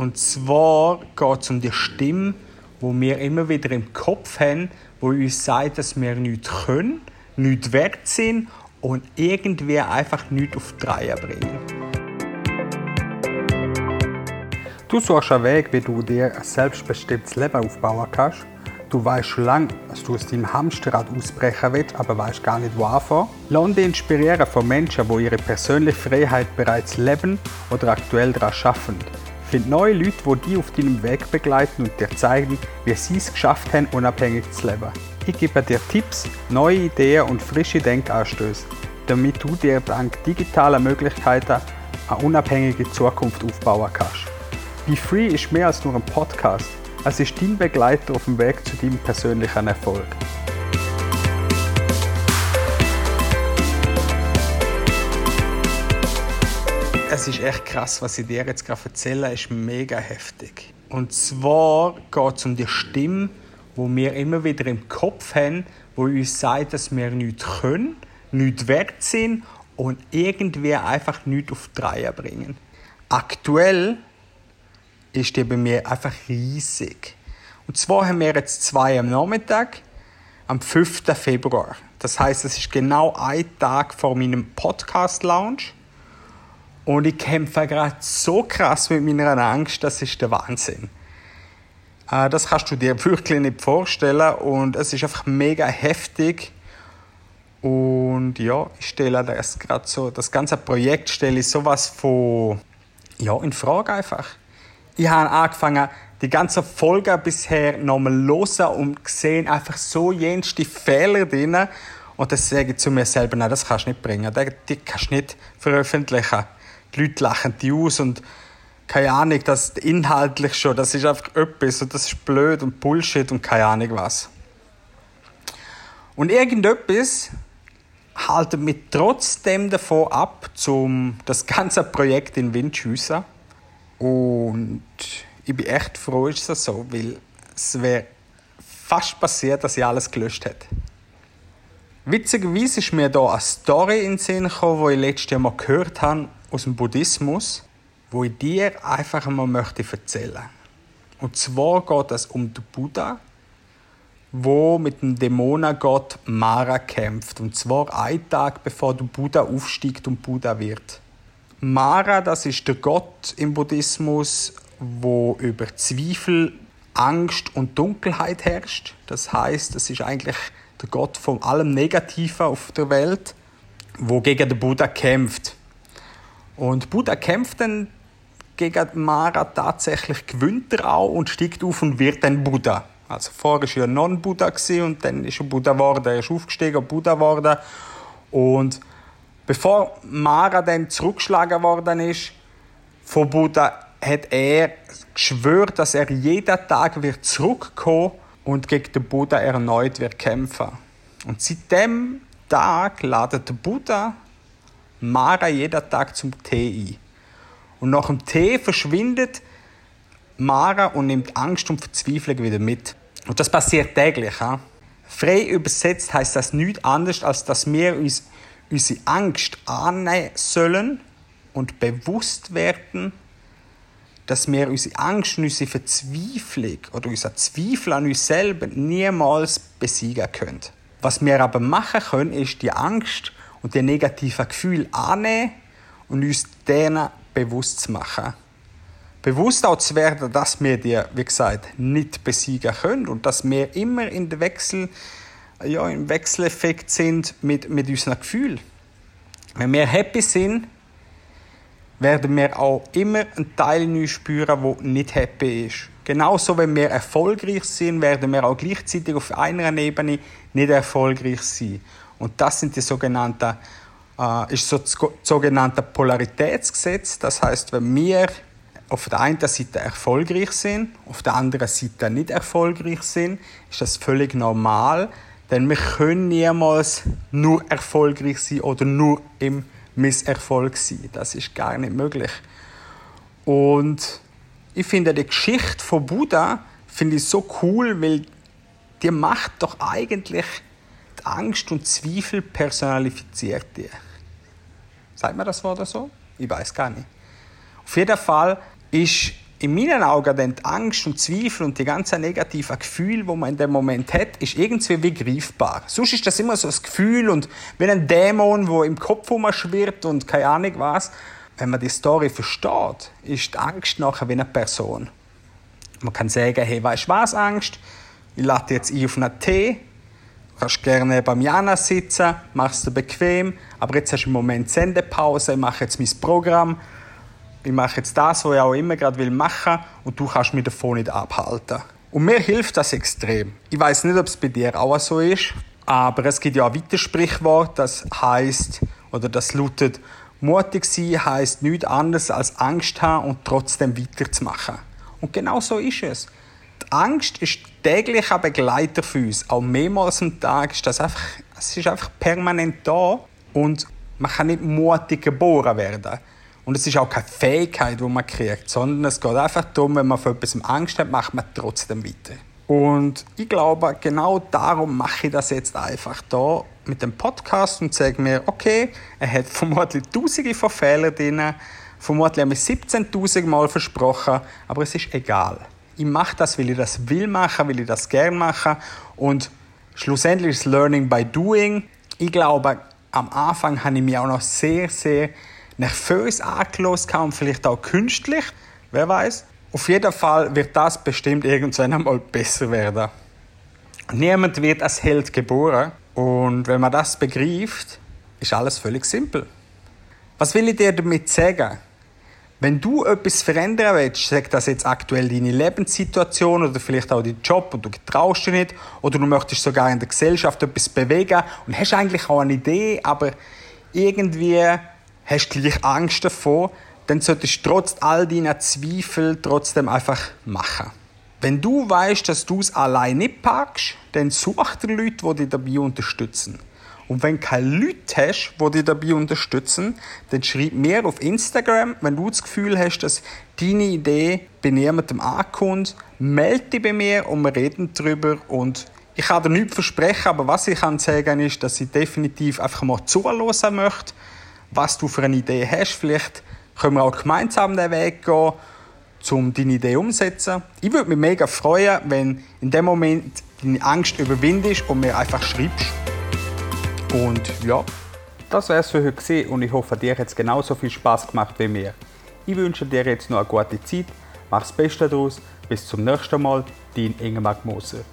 Und zwar geht es um die Stimme, wo wir immer wieder im Kopf haben, wo uns sagt, dass wir nichts können, nichts wert sind und irgendwie einfach nichts auf die Reihe bringen. Du suchst einen Weg, wie du dir ein selbstbestimmtes Leben aufbauen kannst. Du weißt schon lange, dass du aus deinem Hamsterrad ausbrechen willst, aber weißt gar nicht, wo anfangen. Lass dich inspirieren von Menschen, die ihre persönliche Freiheit bereits leben oder aktuell daran arbeiten. Find neue Leute, die dich auf deinem Weg begleiten und dir zeigen, wie sie es geschafft haben, unabhängig zu leben. Ich gebe dir Tipps, neue Ideen und frische Denkanstöße, damit du dir dank digitaler Möglichkeiten eine unabhängige Zukunft aufbauen kannst. Be Free ist mehr als nur ein Podcast. Es ist dein Begleiter auf dem Weg zu deinem persönlichen Erfolg. Es ist echt krass, was ich dir jetzt gerade erzähle, ist mega heftig. Und zwar geht es um die Stimme, wo wir immer wieder im Kopf haben, wo uns sagt, dass wir nichts können, nichts wert sind und irgendwie einfach nichts auf die bringen. Aktuell ist die bei mir einfach riesig. Und zwar haben wir jetzt zwei am Nachmittag, am 5. Februar. Das heißt, es ist genau ein Tag vor meinem Podcast-Lounge. Und ich kämpfe gerade so krass mit meiner Angst, das ist der Wahnsinn. Äh, das kannst du dir wirklich nicht vorstellen und es ist einfach mega heftig. Und ja, ich stelle das gerade so, das ganze Projekt stelle ich sowas von, ja, in Frage einfach. Ich habe angefangen, die ganze Folge bisher nochmal hören und gesehen einfach so jenste Fehler drin. Und das sage ich zu mir selber, nein, das kannst du nicht bringen. Die kannst du nicht veröffentlichen die Leute lachen die aus und keine Ahnung, das inhaltlich schon, das ist einfach etwas und das ist blöd und Bullshit und keine Ahnung was. Und irgendetwas haltet mich trotzdem davon ab, zum das ganze Projekt in Wind schiessen. Und ich bin echt froh, ist das so, weil es wäre fast passiert, dass ich alles gelöscht hätte. Witzigerweise ist mir da eine Story in den Sinn gekommen, die ich letztes Jahr mal gehört habe aus dem Buddhismus, wo ich dir einfach einmal möchte erzählen. Und zwar geht es um den Buddha, wo mit dem Dämonengott Mara kämpft. Und zwar einen Tag bevor der Buddha aufsteigt und Buddha wird. Mara, das ist der Gott im Buddhismus, wo über Zweifel, Angst und Dunkelheit herrscht. Das heißt, es ist eigentlich der Gott von allem Negativen auf der Welt, wo gegen den Buddha kämpft. Und Buddha kämpft dann gegen Mara tatsächlich, gewinnt er auch und steigt auf und wird dann Buddha. Also vorher war er Non-Buddha und dann ist er Buddha geworden, er ist aufgestiegen, Buddha geworden. Und bevor Mara dann zurückgeschlagen worden ist von Buddha, hat er geschwört, dass er jeden Tag wird zurückkommen und gegen den Buddha erneut wird kämpfen. Und seit dem Tag ladet der Buddha Mara jeden Tag zum Tee ein. Und nach dem Tee verschwindet Mara und nimmt Angst und Verzweiflung wieder mit. Und das passiert täglich. Ja? Frei übersetzt heißt das nichts anderes, als dass wir uns unsere Angst annehmen sollen und bewusst werden, dass wir unsere Angst und unsere Verzweiflung oder unser Zweifel an uns selber niemals besiegen können. Was wir aber machen können, ist die Angst und die negativen Gefühle annehmen und uns denen bewusst zu machen. Bewusst auch zu werden, dass wir die, wie gesagt, nicht besiegen können und dass wir immer in der Wechsel, ja, im Wechseleffekt sind mit, mit unseren Gefühlen. Wenn wir happy sind, werden wir auch immer einen Teil in uns spüren, der nicht happy ist. Genauso, wenn wir erfolgreich sind, werden wir auch gleichzeitig auf einer Ebene nicht erfolgreich sein. Und das sind die sogenannten, äh, ist so das sogenannte Polaritätsgesetz. Das heißt, wenn wir auf der einen Seite erfolgreich sind, auf der anderen Seite nicht erfolgreich sind, ist das völlig normal, denn wir können niemals nur erfolgreich sein oder nur im Misserfolg sein. Das ist gar nicht möglich. Und ich finde die Geschichte von Buddha finde ich so cool, weil die macht doch eigentlich Angst und Zweifel personalifiziert dir. Sagt man das Wort so? Ich weiß gar nicht. Auf jeden Fall ist in meinen Augen dann die Angst und Zweifel und die ganzen negativen Gefühle, die man in dem Moment hat, ist irgendwie wie greifbar. Sonst ist das immer so ein Gefühl und wie ein Dämon, wo im Kopf rumschwirrt und keine Ahnung was. Wenn man die Story versteht, ist die Angst nachher wie eine Person. Man kann sagen, hey, weißt du was, Angst? Ich lade jetzt ein auf einen Tee. Kannst gerne beim Jana sitzen, machst du bequem, aber jetzt hast du im Moment Sendepause, ich mache jetzt mein Programm ich mache jetzt das, was ich auch immer gerade machen will und du kannst mich davon nicht abhalten. Und mir hilft das extrem. Ich weiß nicht, ob es bei dir auch so ist, aber es gibt ja ein weiteres Sprichwort, das heißt oder das lautet, mutig sein heißt nichts anderes als Angst haben und trotzdem weiterzumachen. Und genau so ist es. Die Angst ist täglicher Begleiter für uns. Auch mehrmals am Tag ist das einfach, es ist einfach permanent da und man kann nicht mutig geboren werden. Und es ist auch keine Fähigkeit, die man kriegt, sondern es geht einfach darum, wenn man vor etwas Angst hat, macht man trotzdem weiter. Und ich glaube, genau darum mache ich das jetzt einfach da mit dem Podcast und sage mir, okay, er hat vermutlich tausende von Fehlern drin, vermutlich habe ich 17.000 Mal versprochen, aber es ist egal. Ich mache das, weil ich das will machen, weil ich das gerne mache und schlussendlich ist Learning by Doing. Ich glaube, am Anfang habe ich mich auch noch sehr, sehr nervös angelost und vielleicht auch künstlich. Wer weiß? Auf jeden Fall wird das bestimmt irgendwann einmal besser werden. Niemand wird als Held geboren. Und wenn man das begreift, ist alles völlig simpel. Was will ich dir damit sagen? Wenn du etwas verändern willst, sag das jetzt aktuell deine Lebenssituation oder vielleicht auch deinen Job und du traust dich nicht oder du möchtest sogar in der Gesellschaft etwas bewegen und hast eigentlich auch eine Idee, aber irgendwie hast gleich Angst davor, dann solltest du trotz all deiner Zweifel trotzdem einfach machen. Wenn du weißt, dass du es allein nicht packst, dann such dir Leute, die dich dabei unterstützen. Und wenn du keine Leute hast, die dich dabei unterstützen, dann schreib mir auf Instagram, wenn du das Gefühl hast, dass deine Idee bei niemandem ankommt, melde dich bei mir und wir reden darüber und ich kann dir nichts versprechen, aber was ich kann sagen ist, dass ich definitiv einfach mal zuhören möchte was du für eine Idee hast. Vielleicht können wir auch gemeinsam den Weg gehen, um deine Idee umzusetzen. Ich würde mich mega freuen, wenn in dem Moment deine Angst überwindest und mir einfach schreibst. Und ja, das wäre es für heute gewesen und ich hoffe, dir hat es genauso viel Spaß gemacht wie mir. Ich wünsche dir jetzt noch eine gute Zeit, mach das Beste daraus, bis zum nächsten Mal, dein Ingemar Moser.